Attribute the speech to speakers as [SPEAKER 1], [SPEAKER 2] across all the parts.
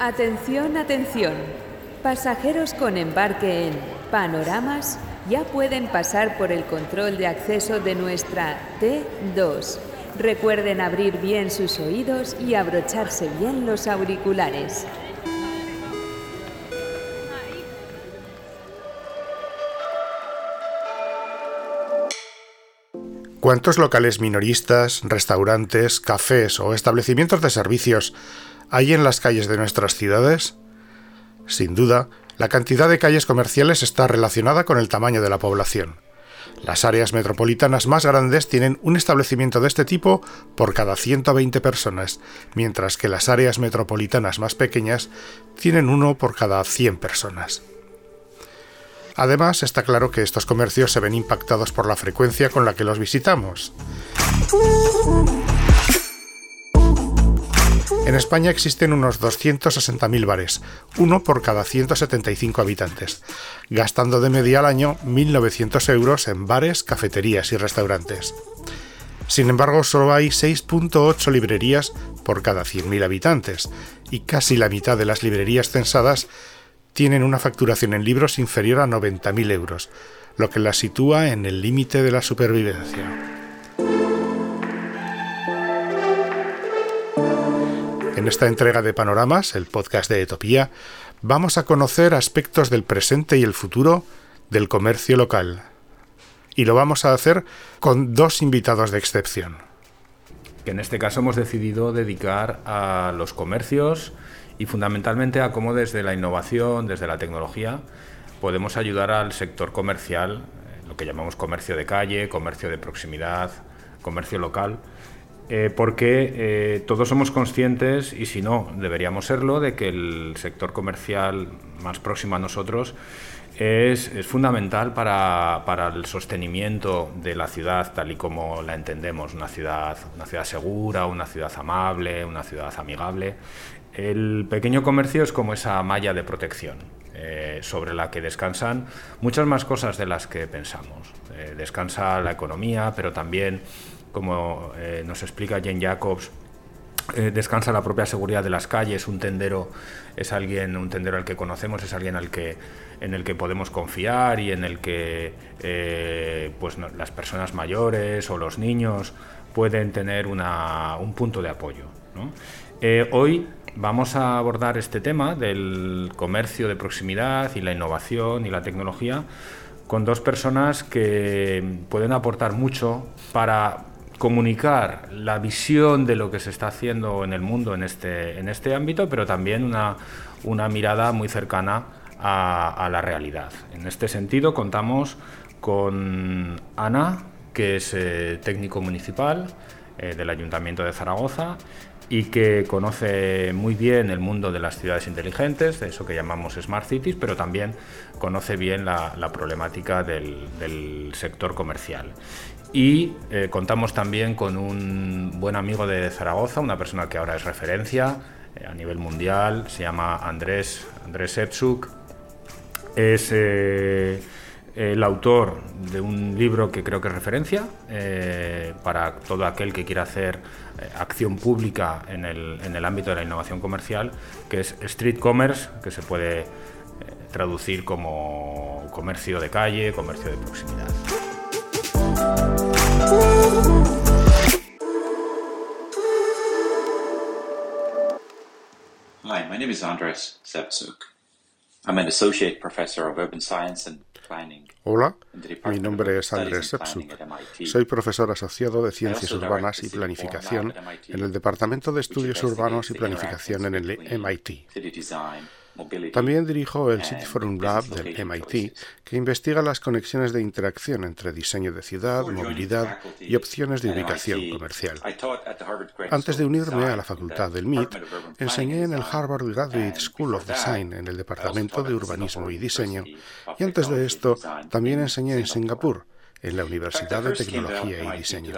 [SPEAKER 1] Atención, atención. Pasajeros con embarque en Panoramas ya pueden pasar por el control de acceso de nuestra T2. Recuerden abrir bien sus oídos y abrocharse bien los auriculares.
[SPEAKER 2] ¿Cuántos locales minoristas, restaurantes, cafés o establecimientos de servicios hay en las calles de nuestras ciudades? Sin duda, la cantidad de calles comerciales está relacionada con el tamaño de la población. Las áreas metropolitanas más grandes tienen un establecimiento de este tipo por cada 120 personas, mientras que las áreas metropolitanas más pequeñas tienen uno por cada 100 personas. Además, está claro que estos comercios se ven impactados por la frecuencia con la que los visitamos. En España existen unos 260.000 bares, uno por cada 175 habitantes, gastando de media al año 1.900 euros en bares, cafeterías y restaurantes. Sin embargo, solo hay 6.8 librerías por cada 100.000 habitantes, y casi la mitad de las librerías censadas tienen una facturación en libros inferior a 90.000 euros, lo que las sitúa en el límite de la supervivencia. En esta entrega de Panoramas, el podcast de Etopía, vamos a conocer aspectos del presente y el futuro del comercio local. Y lo vamos a hacer con dos invitados de excepción.
[SPEAKER 3] En este caso hemos decidido dedicar a los comercios y fundamentalmente a cómo desde la innovación, desde la tecnología, podemos ayudar al sector comercial, eh, lo que llamamos comercio de calle, comercio de proximidad, comercio local, eh, porque eh, todos somos conscientes, y si no, deberíamos serlo, de que el sector comercial más próximo a nosotros es, fundamental para, para, el sostenimiento de la ciudad tal y como la entendemos, una ciudad, una ciudad segura, una ciudad amable, una ciudad amigable. El pequeño comercio es como esa malla de protección eh, sobre la que descansan muchas más cosas de las que pensamos. Eh, descansa la economía, pero también, como eh, nos explica Jane Jacobs, descansa la propia seguridad de las calles. Un tendero es alguien, un tendero al que conocemos, es alguien al que, en el que podemos confiar y en el que pues, las personas mayores o los niños pueden tener un punto de apoyo. hoy Vamos a abordar este tema del comercio de proximidad y la innovación y la tecnología con dos personas que pueden aportar mucho para comunicar la visión de lo que se está haciendo en el mundo en este, en este ámbito, pero también una, una mirada muy cercana a, la realidad. En este sentido, contamos con Ana, que es eh, técnico municipal eh, del Ayuntamiento de Zaragoza, y que conoce muy bien el mundo de las ciudades inteligentes, eso que llamamos Smart Cities, pero también conoce bien la, problemática del, sector comercial. Y eh, contamos también con un buen amigo de Zaragoza, una persona que ahora es referencia eh, a nivel mundial, se llama Andrés, Andrés Epsuk. Es eh, el autor de un libro que creo que es referencia para todo aquel que quiera hacer acción pública en el, en el, ámbito de la innovación comercial, que es Street Commerce, que se puede traducir como comercio de calle, comercio de proximidad.
[SPEAKER 4] Hi, my name is Andres Sepsuk. I'm an associate professor of urban science and
[SPEAKER 2] Hola, mi nombre es Andrés Sepsuk. Soy profesor asociado de Ciencias Urbanas y Planificación en el Departamento de Estudios Urbanos y Planificación en el MIT. También dirijo el City Forum Lab del MIT, que investiga las conexiones de interacción entre diseño de ciudad, movilidad y opciones de ubicación comercial. Antes de unirme a la facultad del MIT, enseñé en el Harvard Graduate School of Design en el Departamento de Urbanismo y Diseño, y antes de esto también enseñé en Singapur en la Universidad de Tecnología y Diseño.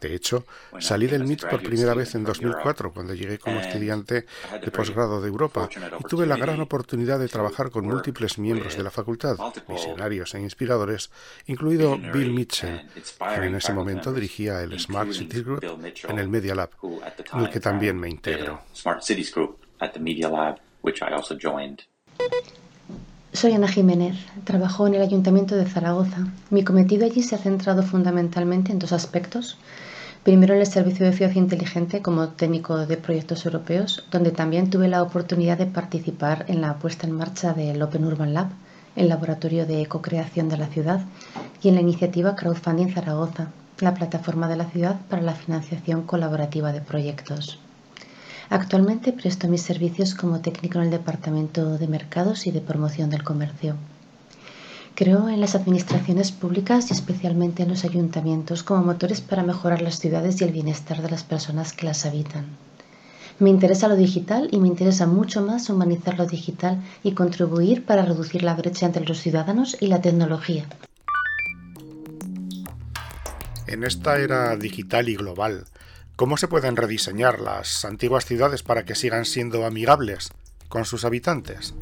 [SPEAKER 2] De hecho, salí del MIT por primera vez en 2004, cuando llegué como estudiante de posgrado de Europa, y tuve la gran oportunidad de trabajar con múltiples miembros de la facultad, visionarios e inspiradores, incluido Bill Mitchell, quien en ese momento dirigía el Smart Cities Group en el Media Lab, en el que también me integro.
[SPEAKER 5] Soy Ana Jiménez, trabajo en el Ayuntamiento de Zaragoza. Mi cometido allí se ha centrado fundamentalmente en dos aspectos. Primero en el Servicio de Ciudad Inteligente como técnico de proyectos europeos, donde también tuve la oportunidad de participar en la puesta en marcha del Open Urban Lab, el laboratorio de ecocreación de la ciudad, y en la iniciativa Crowdfunding Zaragoza, la plataforma de la ciudad para la financiación colaborativa de proyectos. Actualmente presto mis servicios como técnico en el Departamento de Mercados y de Promoción del Comercio. Creo en las administraciones públicas y especialmente en los ayuntamientos como motores para mejorar las ciudades y el bienestar de las personas que las habitan. Me interesa lo digital y me interesa mucho más humanizar lo digital y contribuir para reducir la brecha entre los ciudadanos y la tecnología.
[SPEAKER 2] En esta era digital y global, ¿Cómo se pueden rediseñar las antiguas ciudades para que sigan siendo amigables con sus habitantes?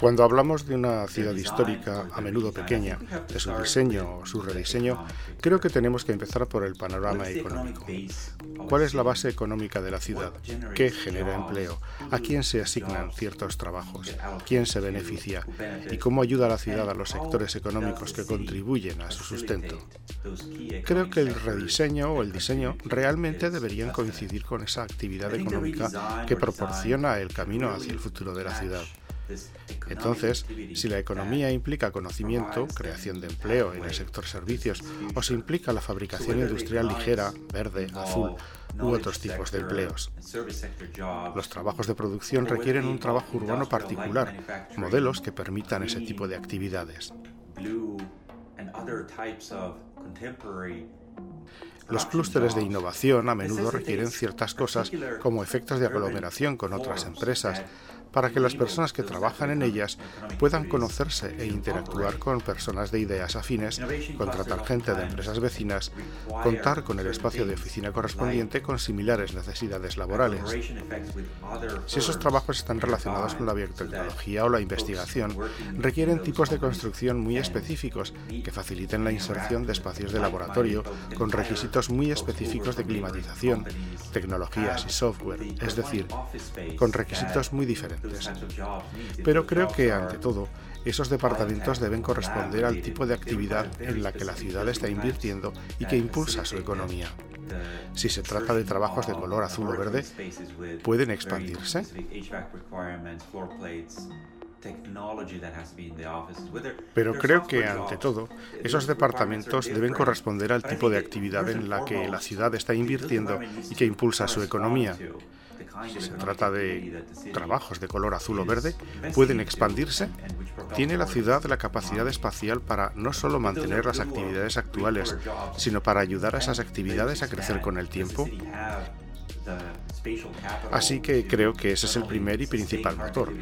[SPEAKER 2] Cuando hablamos de una ciudad histórica, a menudo pequeña, de su diseño o su rediseño, creo que tenemos que empezar por el panorama económico. ¿Cuál es la base económica de la ciudad? ¿Qué genera empleo? ¿A quién se asignan ciertos trabajos? ¿Quién se beneficia? ¿Y cómo ayuda a la ciudad a los sectores económicos que contribuyen a su sustento? Creo que el rediseño o el diseño realmente deberían coincidir con esa actividad económica que proporciona el camino hacia el futuro de la ciudad. Entonces, si la economía implica conocimiento, creación de empleo en el sector servicios, o se implica la fabricación industrial ligera, verde, azul, u otros tipos de empleos. Los trabajos de producción requieren un trabajo urbano particular, modelos que permitan ese tipo de actividades. Los clústeres de innovación a menudo requieren ciertas cosas como efectos de aglomeración con otras empresas, para que las personas que trabajan en ellas puedan conocerse e interactuar con personas de ideas afines, contratar gente de empresas vecinas, contar con el espacio de oficina correspondiente con similares necesidades laborales. Si esos trabajos están relacionados con la biotecnología o la investigación, requieren tipos de construcción muy específicos que faciliten la inserción de espacios de laboratorio con requisitos muy específicos de climatización, tecnologías y software, es decir, con requisitos muy diferentes. Pero creo que, ante todo, esos departamentos deben corresponder al tipo de actividad en la que la ciudad está invirtiendo y que impulsa su economía. Si se trata de trabajos de color azul o verde, ¿pueden expandirse? Pero creo que, ante todo, esos departamentos deben corresponder al tipo de actividad en la que la ciudad está invirtiendo y que impulsa su economía. Si se trata de trabajos de color azul o verde, pueden expandirse. ¿Tiene la ciudad la capacidad espacial para no solo mantener las actividades actuales, sino para ayudar a esas actividades a crecer con el tiempo? Así que creo que ese es el primer y principal motor.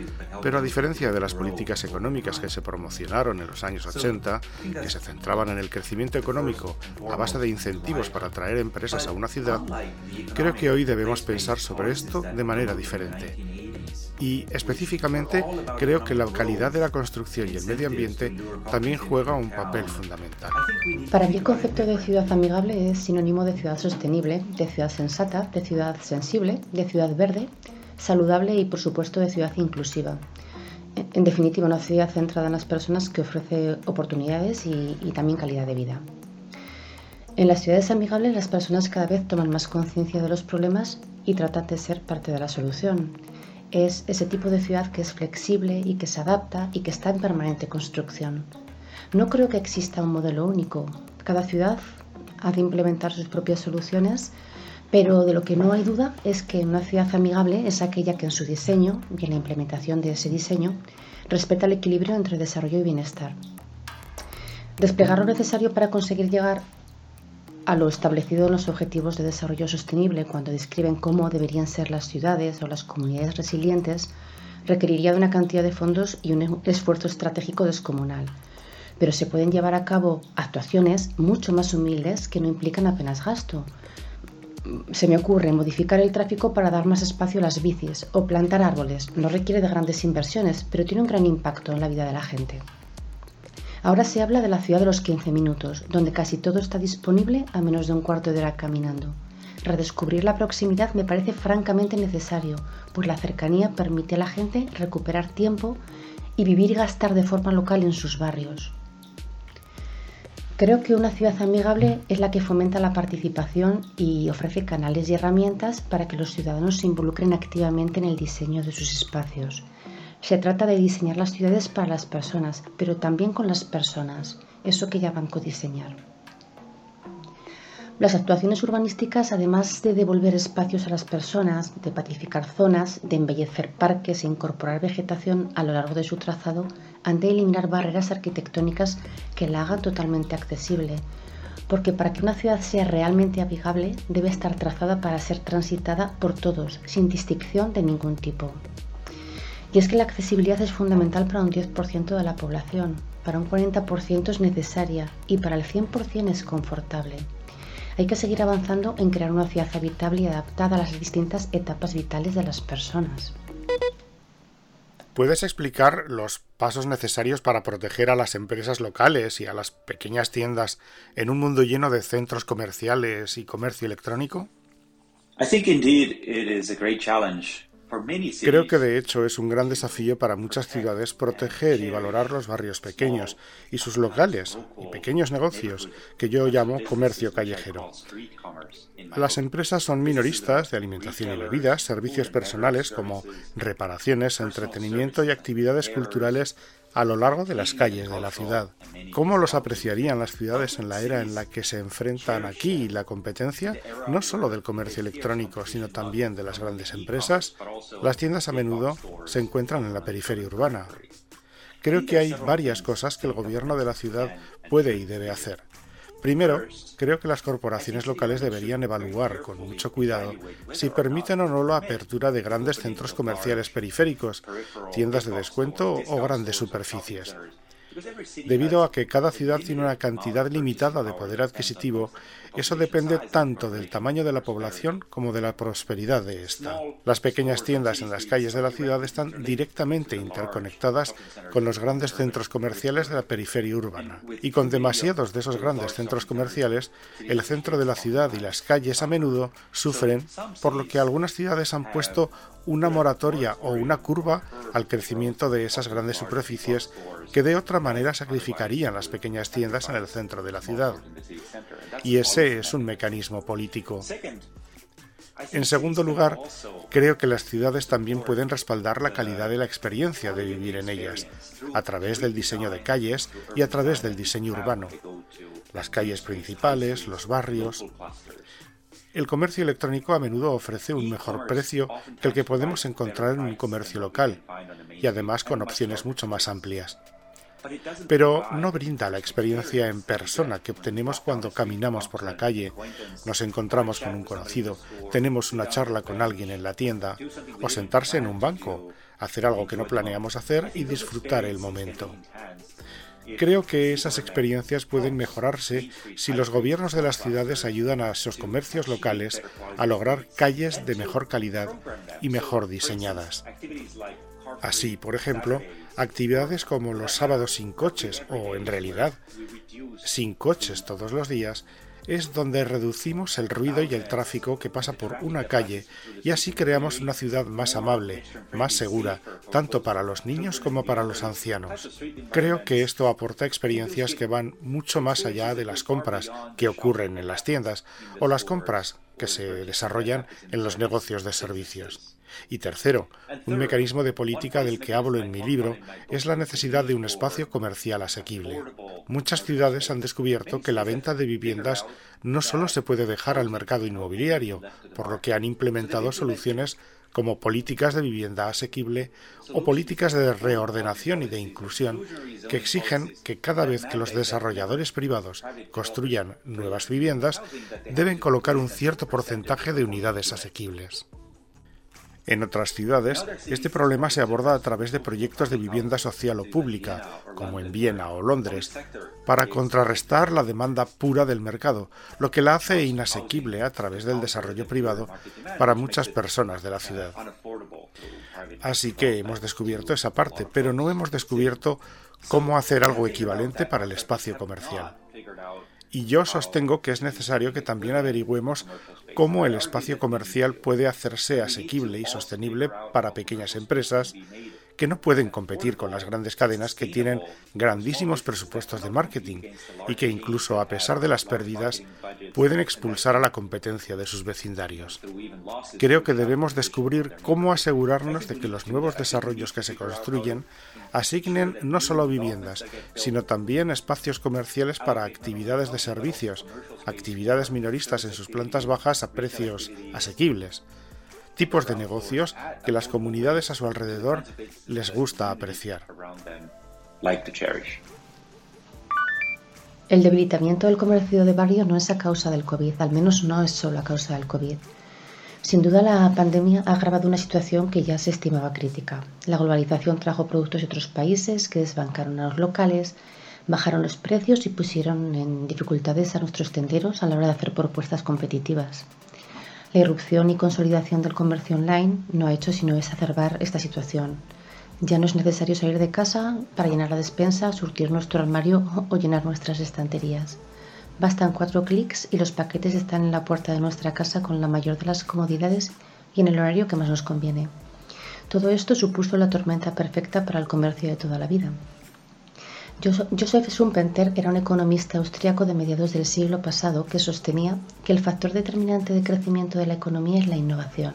[SPEAKER 2] Pero a diferencia de las políticas económicas que se promocionaron en los años 80, que se centraban en el crecimiento económico a base de incentivos para atraer empresas a una ciudad, creo que hoy debemos pensar sobre esto de manera diferente y específicamente creo que la calidad de la construcción y el medio ambiente también juega un papel fundamental.
[SPEAKER 5] Para mí el concepto de ciudad amigable es sinónimo de ciudad sostenible, de ciudad sensata, de ciudad sensible, de ciudad verde, saludable y por supuesto de ciudad inclusiva. En definitiva, una ciudad centrada en las personas que ofrece oportunidades y, también calidad de vida. En las ciudades amigables las personas cada vez toman más conciencia de los problemas y tratan de ser parte de la solución es ese tipo de ciudad que es flexible y que se adapta y que está en permanente construcción. No creo que exista un modelo único. Cada ciudad ha de implementar sus propias soluciones, pero de lo que no hay duda es que una ciudad amigable es aquella que en su diseño y en la implementación de ese diseño respeta el equilibrio entre desarrollo y bienestar. Desplegar lo necesario para conseguir llegar a lo establecido en los Objetivos de Desarrollo Sostenible cuando describen cómo deberían ser las ciudades o las comunidades resilientes, requeriría de una cantidad de fondos y un esfuerzo estratégico descomunal. Pero se pueden llevar a cabo actuaciones mucho más humildes que no implican apenas gasto. Se me ocurre modificar el tráfico para dar más espacio a las bicis o plantar árboles. No requiere de grandes inversiones, pero tiene un gran impacto en la vida de la gente. Ahora se habla de la ciudad de los 15 minutos, donde casi todo está disponible a menos de un cuarto de hora caminando. Redescubrir la proximidad me parece francamente necesario, pues la cercanía permite a la gente recuperar tiempo y vivir y gastar de forma local en sus barrios. Creo que una ciudad amigable es la que fomenta la participación y ofrece canales y herramientas para que los ciudadanos se involucren activamente en el diseño de sus espacios. Se trata de diseñar las ciudades para las personas, pero también con las personas, eso que llaman codiseñar. Las actuaciones urbanísticas, además de devolver espacios a las personas, de pacificar zonas, de embellecer parques e incorporar vegetación a lo largo de su trazado, han de eliminar barreras arquitectónicas que la hagan totalmente accesible, porque para que una ciudad sea realmente amigable debe estar trazada para ser transitada por todos, sin distinción de ningún tipo. Y es que la accesibilidad es fundamental para un 10% de la población, para un 40% es necesaria y para el 100% es confortable. Hay que seguir avanzando en crear una ciudad habitable y adaptada a las distintas etapas vitales de las personas.
[SPEAKER 2] ¿Puedes explicar los pasos necesarios para proteger a las empresas locales y a las pequeñas tiendas en un mundo lleno de centros comerciales y comercio electrónico? Creo que de hecho es un gran desafío para muchas ciudades proteger y valorar los barrios pequeños y sus locales y pequeños negocios que yo llamo comercio callejero. Las empresas son minoristas de alimentación y bebidas, servicios personales como reparaciones, entretenimiento y actividades culturales a lo largo de las calles de la ciudad. ¿Cómo los apreciarían las ciudades en la era en la que se enfrentan aquí la competencia, no solo del comercio electrónico, sino también de las grandes empresas? Las tiendas a menudo se encuentran en la periferia urbana. Creo que hay varias cosas que el gobierno de la ciudad puede y debe hacer. Primero, creo que las corporaciones locales deberían evaluar con mucho cuidado si permiten o no la apertura de grandes centros comerciales periféricos, tiendas de descuento o grandes superficies. Debido a que cada ciudad tiene una cantidad limitada de poder adquisitivo, eso depende tanto del tamaño de la población como de la prosperidad de esta. Las pequeñas tiendas en las calles de la ciudad están directamente interconectadas con los grandes centros comerciales de la periferia urbana. Y con demasiados de esos grandes centros comerciales, el centro de la ciudad y las calles a menudo sufren, por lo que algunas ciudades han puesto una moratoria o una curva al crecimiento de esas grandes superficies que de otra manera sacrificarían las pequeñas tiendas en el centro de la ciudad. Y es un mecanismo político. En segundo lugar, creo que las ciudades también pueden respaldar la calidad de la experiencia de vivir en ellas, a través del diseño de calles y a través del diseño urbano. Las calles principales, los barrios. El comercio electrónico a menudo ofrece un mejor precio que el que podemos encontrar en un comercio local, y además con opciones mucho más amplias pero no brinda la experiencia en persona que obtenemos cuando caminamos por la calle, nos encontramos con un conocido, tenemos una charla con alguien en la tienda o sentarse en un banco, hacer algo que no planeamos hacer y disfrutar el momento. Creo que esas experiencias pueden mejorarse si los gobiernos de las ciudades ayudan a esos comercios locales a lograr calles de mejor calidad y mejor diseñadas. Así, por ejemplo, actividades como los sábados sin coches o, en realidad, sin coches todos los días, es donde reducimos el ruido y el tráfico que pasa por una calle y así creamos una ciudad más amable, más segura, tanto para los niños como para los ancianos. Creo que esto aporta experiencias que van mucho más allá de las compras que ocurren en las tiendas o las compras que se desarrollan en los negocios de servicios. Y tercero, un mecanismo de política del que hablo en mi libro es la necesidad de un espacio comercial asequible. Muchas ciudades han descubierto que la venta de viviendas no solo se puede dejar al mercado inmobiliario, por lo que han implementado soluciones como políticas de vivienda asequible o políticas de reordenación y de inclusión que exigen que cada vez que los desarrolladores privados construyan nuevas viviendas deben colocar un cierto porcentaje de unidades asequibles. En otras ciudades, este problema se aborda a través de proyectos de vivienda social o pública, como en Viena o Londres, para contrarrestar la demanda pura del mercado, lo que la hace inasequible a través del desarrollo privado para muchas personas de la ciudad. Así que hemos descubierto esa parte, pero no hemos descubierto cómo hacer algo equivalente para el espacio comercial. Y yo sostengo que es necesario que también averigüemos cómo el espacio comercial puede hacerse asequible y sostenible para pequeñas empresas que no pueden competir con las grandes cadenas que tienen grandísimos presupuestos de marketing y que incluso a pesar de las pérdidas pueden expulsar a la competencia de sus vecindarios. Creo que debemos descubrir cómo asegurarnos de que los nuevos desarrollos que se construyen asignen no solo viviendas, sino también espacios comerciales para actividades de servicios, actividades minoristas en sus plantas bajas a precios asequibles tipos de negocios que las comunidades a su alrededor les gusta apreciar.
[SPEAKER 5] El debilitamiento del comercio de barrio no es a causa del COVID, al menos no es solo a causa del COVID. Sin duda la pandemia ha agravado una situación que ya se estimaba crítica. La globalización trajo productos de otros países que desbancaron a los locales, bajaron los precios y pusieron en dificultades a nuestros tenderos a la hora de hacer propuestas competitivas. La irrupción y consolidación del comercio online no ha hecho sino exacerbar esta situación. Ya no es necesario salir de casa para llenar la despensa, surtir nuestro armario o llenar nuestras estanterías. Bastan cuatro clics y los paquetes están en la puerta de nuestra casa con la mayor de las comodidades y en el horario que más nos conviene. Todo esto supuso la tormenta perfecta para el comercio de toda la vida. Joseph Schumpeter era un economista austriaco de mediados del siglo pasado que sostenía que el factor determinante de crecimiento de la economía es la innovación.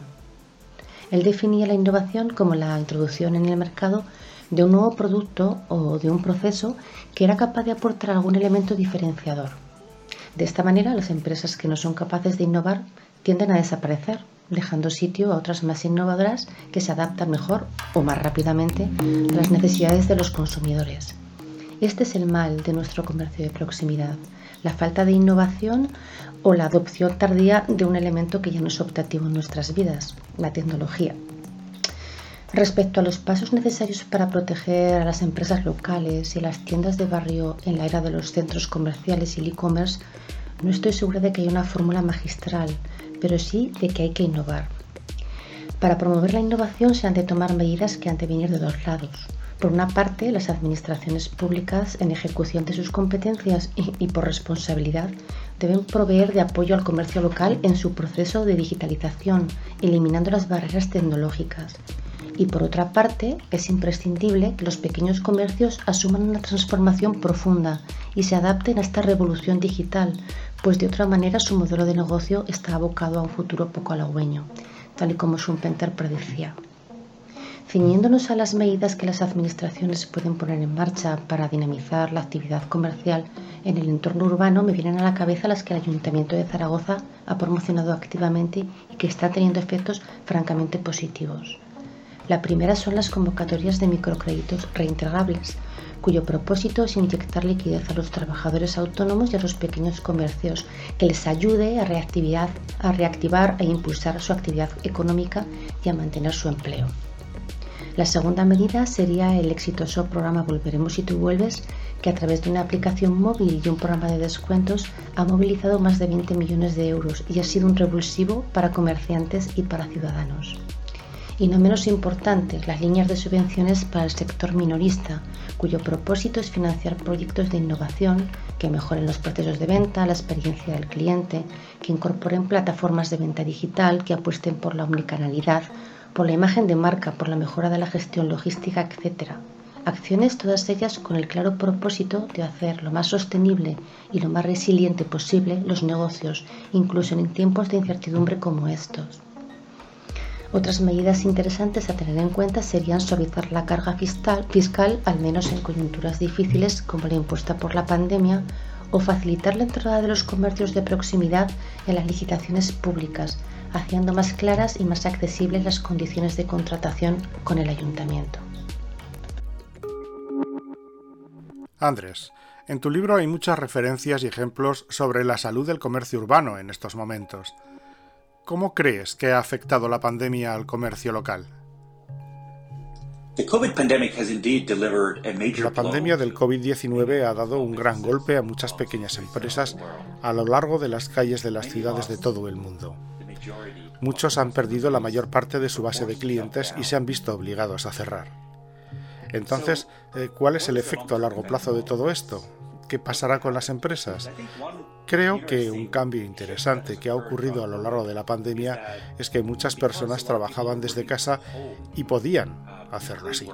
[SPEAKER 5] Él definía la innovación como la introducción en el mercado de un nuevo producto o de un proceso que era capaz de aportar algún elemento diferenciador. De esta manera, las empresas que no son capaces de innovar tienden a desaparecer, dejando sitio a otras más innovadoras que se adaptan mejor o más rápidamente a las necesidades de los consumidores. Este es el mal de nuestro comercio de proximidad, la falta de innovación o la adopción tardía de un elemento que ya no es optativo en nuestras vidas, la tecnología. Respecto a los pasos necesarios para proteger a las empresas locales y las tiendas de barrio en la era de los centros comerciales y el e-commerce, no estoy segura de que haya una fórmula magistral, pero sí de que hay que innovar. Para promover la innovación se han de tomar medidas que han de venir de dos lados. Por una parte, las administraciones públicas, en ejecución de sus competencias y, por responsabilidad, deben proveer de apoyo al comercio local en su proceso de digitalización, eliminando las barreras tecnológicas. Y por otra parte, es imprescindible que los pequeños comercios asuman una transformación profunda y se adapten a esta revolución digital, pues de otra manera su modelo de negocio está abocado a un futuro poco halagüeño, tal y como Schumpeter predecía. Ciñéndonos a las medidas que las administraciones pueden poner en marcha para dinamizar la actividad comercial en el entorno urbano, me vienen a la cabeza las que el Ayuntamiento de Zaragoza ha promocionado activamente y que están teniendo efectos francamente positivos. La primera son las convocatorias de microcréditos reintegrables, cuyo propósito es inyectar liquidez a los trabajadores autónomos y a los pequeños comercios, que les ayude a, a reactivar e impulsar su actividad económica y a mantener su empleo. La segunda medida sería el exitoso programa Volveremos si tú vuelves, que a través de una aplicación móvil y un programa de descuentos ha movilizado más de 20 millones de euros y ha sido un revulsivo para comerciantes y para ciudadanos. Y no menos importante, las líneas de subvenciones para el sector minorista, cuyo propósito es financiar proyectos de innovación que mejoren los procesos de venta, la experiencia del cliente, que incorporen plataformas de venta digital, que apuesten por la omnicanalidad por la imagen de marca, por la mejora de la gestión logística, etc. Acciones todas ellas con el claro propósito de hacer lo más sostenible y lo más resiliente posible los negocios, incluso en tiempos de incertidumbre como estos. Otras medidas interesantes a tener en cuenta serían suavizar la carga fiscal, fiscal, al menos en coyunturas difíciles como la impuesta por la pandemia, o facilitar la entrada de los comercios de proximidad en las licitaciones públicas, haciendo más claras y más accesibles las condiciones de contratación con el ayuntamiento.
[SPEAKER 2] Andrés, en tu libro hay muchas referencias y ejemplos sobre la salud del comercio urbano en estos momentos. ¿Cómo crees que ha afectado la pandemia al comercio local? La pandemia del COVID-19 ha dado un gran golpe a muchas pequeñas empresas a lo largo de las calles de las ciudades de todo el mundo. Muchos han perdido la mayor parte de su base de clientes y se han visto obligados a cerrar. Entonces, eh, ¿cuál es el efecto a largo plazo de todo esto? ¿Qué pasará con las empresas? Creo que un cambio interesante que ha ocurrido a lo largo de la pandemia es que muchas personas trabajaban desde casa y podían hacerlo así.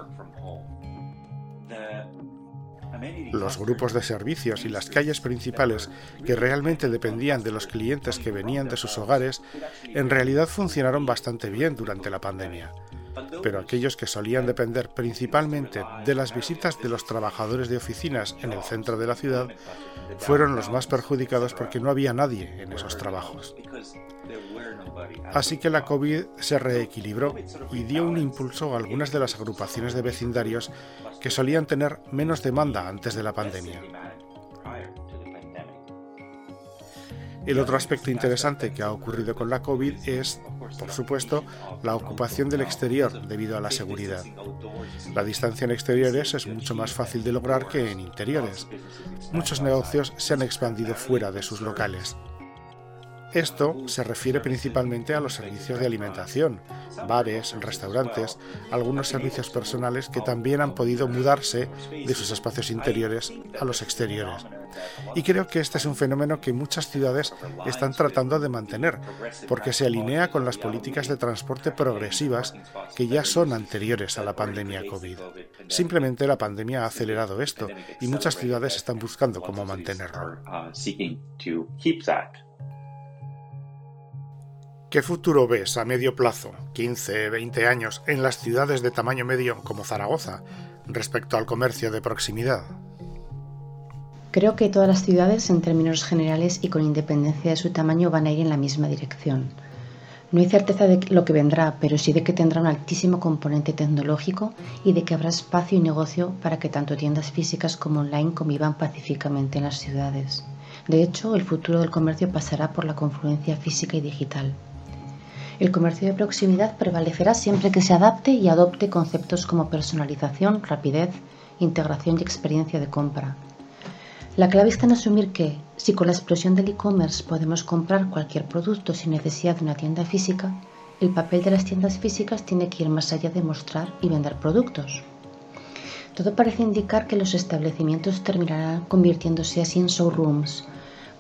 [SPEAKER 2] Los grupos de servicios y las calles principales que realmente dependían de los clientes que venían de sus hogares en realidad funcionaron bastante bien durante la pandemia pero aquellos que solían depender principalmente de las visitas de los trabajadores de oficinas en el centro de la ciudad fueron los más perjudicados porque no había nadie en esos trabajos. Así que la COVID se reequilibró y dio un impulso a algunas de las agrupaciones de vecindarios que solían tener menos demanda antes de la pandemia. El otro aspecto interesante que ha ocurrido con la COVID es, por supuesto, la ocupación del exterior debido a la seguridad. La distancia en exteriores es mucho más fácil de lograr que en interiores. Muchos negocios se han expandido fuera de sus locales. Esto se refiere principalmente a los servicios de alimentación, bares, restaurantes, algunos servicios personales que también han podido mudarse de sus espacios interiores a los exteriores. Y creo que este es un fenómeno que muchas ciudades están tratando de mantener, porque se alinea con las políticas de transporte progresivas que ya son anteriores a la pandemia COVID. Simplemente la pandemia ha acelerado esto y muchas ciudades están buscando cómo mantenerlo. ¿Qué futuro ves a medio plazo, 15, 20 años, en las ciudades de tamaño medio como Zaragoza respecto al comercio de proximidad?
[SPEAKER 5] Creo que todas las ciudades, en términos generales y con independencia de su tamaño, van a ir en la misma dirección. No hay certeza de lo que vendrá, pero sí de que tendrá un altísimo componente tecnológico y de que habrá espacio y negocio para que tanto tiendas físicas como online convivan pacíficamente en las ciudades. De hecho, el futuro del comercio pasará por la confluencia física y digital. El comercio de proximidad prevalecerá siempre que se adapte y adopte conceptos como personalización, rapidez, integración y experiencia de compra. La clave está en asumir que, si con la explosión del e-commerce podemos comprar cualquier producto sin necesidad de una tienda física, el papel de las tiendas físicas tiene que ir más allá de mostrar y vender productos. Todo parece indicar que los establecimientos terminarán convirtiéndose así en showrooms,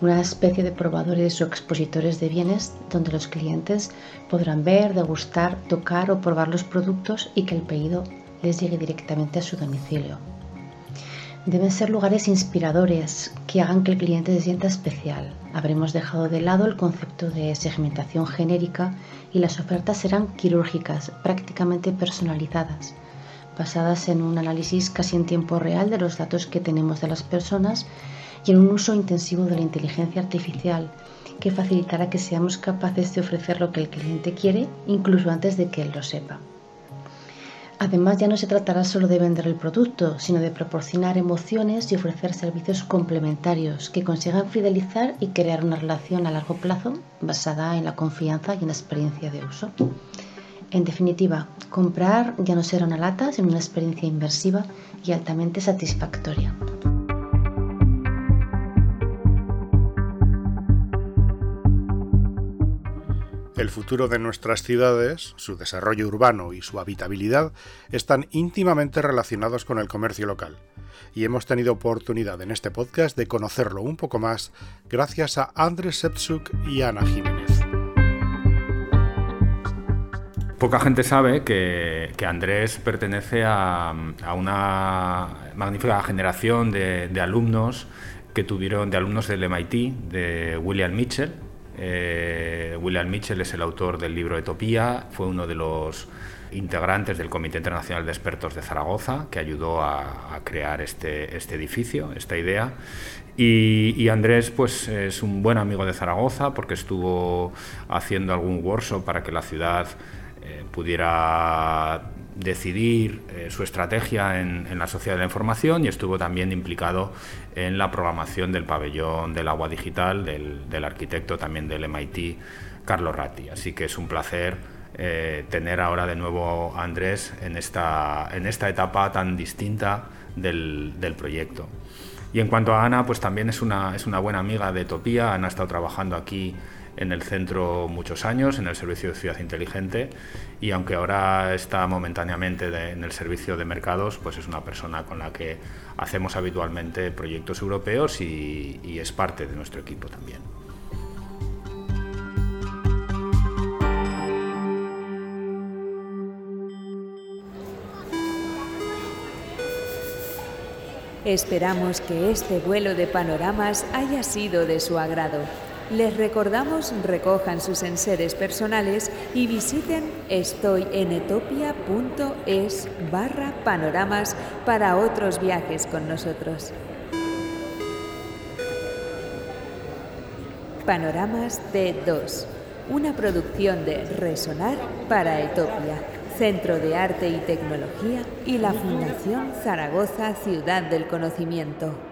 [SPEAKER 5] una especie de probadores o expositores de bienes donde los clientes podrán ver, degustar, tocar o probar los productos y que el pedido les llegue directamente a su domicilio. Deben ser lugares inspiradores que hagan que el cliente se sienta especial. Habremos dejado de lado el concepto de segmentación genérica y las ofertas serán quirúrgicas, prácticamente personalizadas, basadas en un análisis casi en tiempo real de los datos que tenemos de las personas y en un uso intensivo de la inteligencia artificial que facilitará que seamos capaces de ofrecer lo que el cliente quiere incluso antes de que él lo sepa. Además, ya no se tratará solo de vender el producto, sino de proporcionar emociones y ofrecer servicios complementarios que consigan fidelizar y crear una relación a largo plazo basada en la confianza y en la experiencia de uso. En definitiva, comprar ya no será una lata, sino una experiencia inmersiva y altamente satisfactoria.
[SPEAKER 2] El futuro de nuestras ciudades, su desarrollo urbano y su habitabilidad están íntimamente relacionados con el comercio local, y hemos tenido oportunidad en este podcast de conocerlo un poco más gracias a Andrés Sepsuk y Ana Jiménez.
[SPEAKER 3] Poca gente sabe que, Andrés pertenece a, una magnífica generación de, de alumnos que tuvieron, de alumnos del MIT, de William Mitchell, eh, William Mitchell es el autor del libro Etopía, fue uno de los integrantes del Comité Internacional de Expertos de Zaragoza, que ayudó a, crear este, este, edificio, esta idea. Y, Andrés pues, es un buen amigo de Zaragoza porque estuvo haciendo algún workshop para que la ciudad eh, pudiera decidir eh, su estrategia en, la sociedad de la información y estuvo también implicado en la programación del pabellón del agua digital del, arquitecto también del MIT, Carlos Ratti. Así que es un placer eh, tener ahora de nuevo a Andrés en esta, en esta etapa tan distinta del, proyecto. Y en cuanto a Ana, pues también es una, es una buena amiga de Topía. Ana ha estado trabajando aquí en el centro muchos años, en el servicio de ciudad inteligente, y aunque ahora está momentáneamente en el servicio de mercados, pues es una persona con la que hacemos habitualmente proyectos europeos y, y es parte de nuestro equipo también.
[SPEAKER 1] Esperamos que este vuelo de panoramas haya sido de su agrado. Les recordamos recojan sus enseres personales y visiten estoyenetopia.es barra panoramas para otros viajes con nosotros. Panoramas D2, una producción de Resonar para Etopia. Centro de Arte y Tecnología y la Fundación Zaragoza Ciudad del Conocimiento.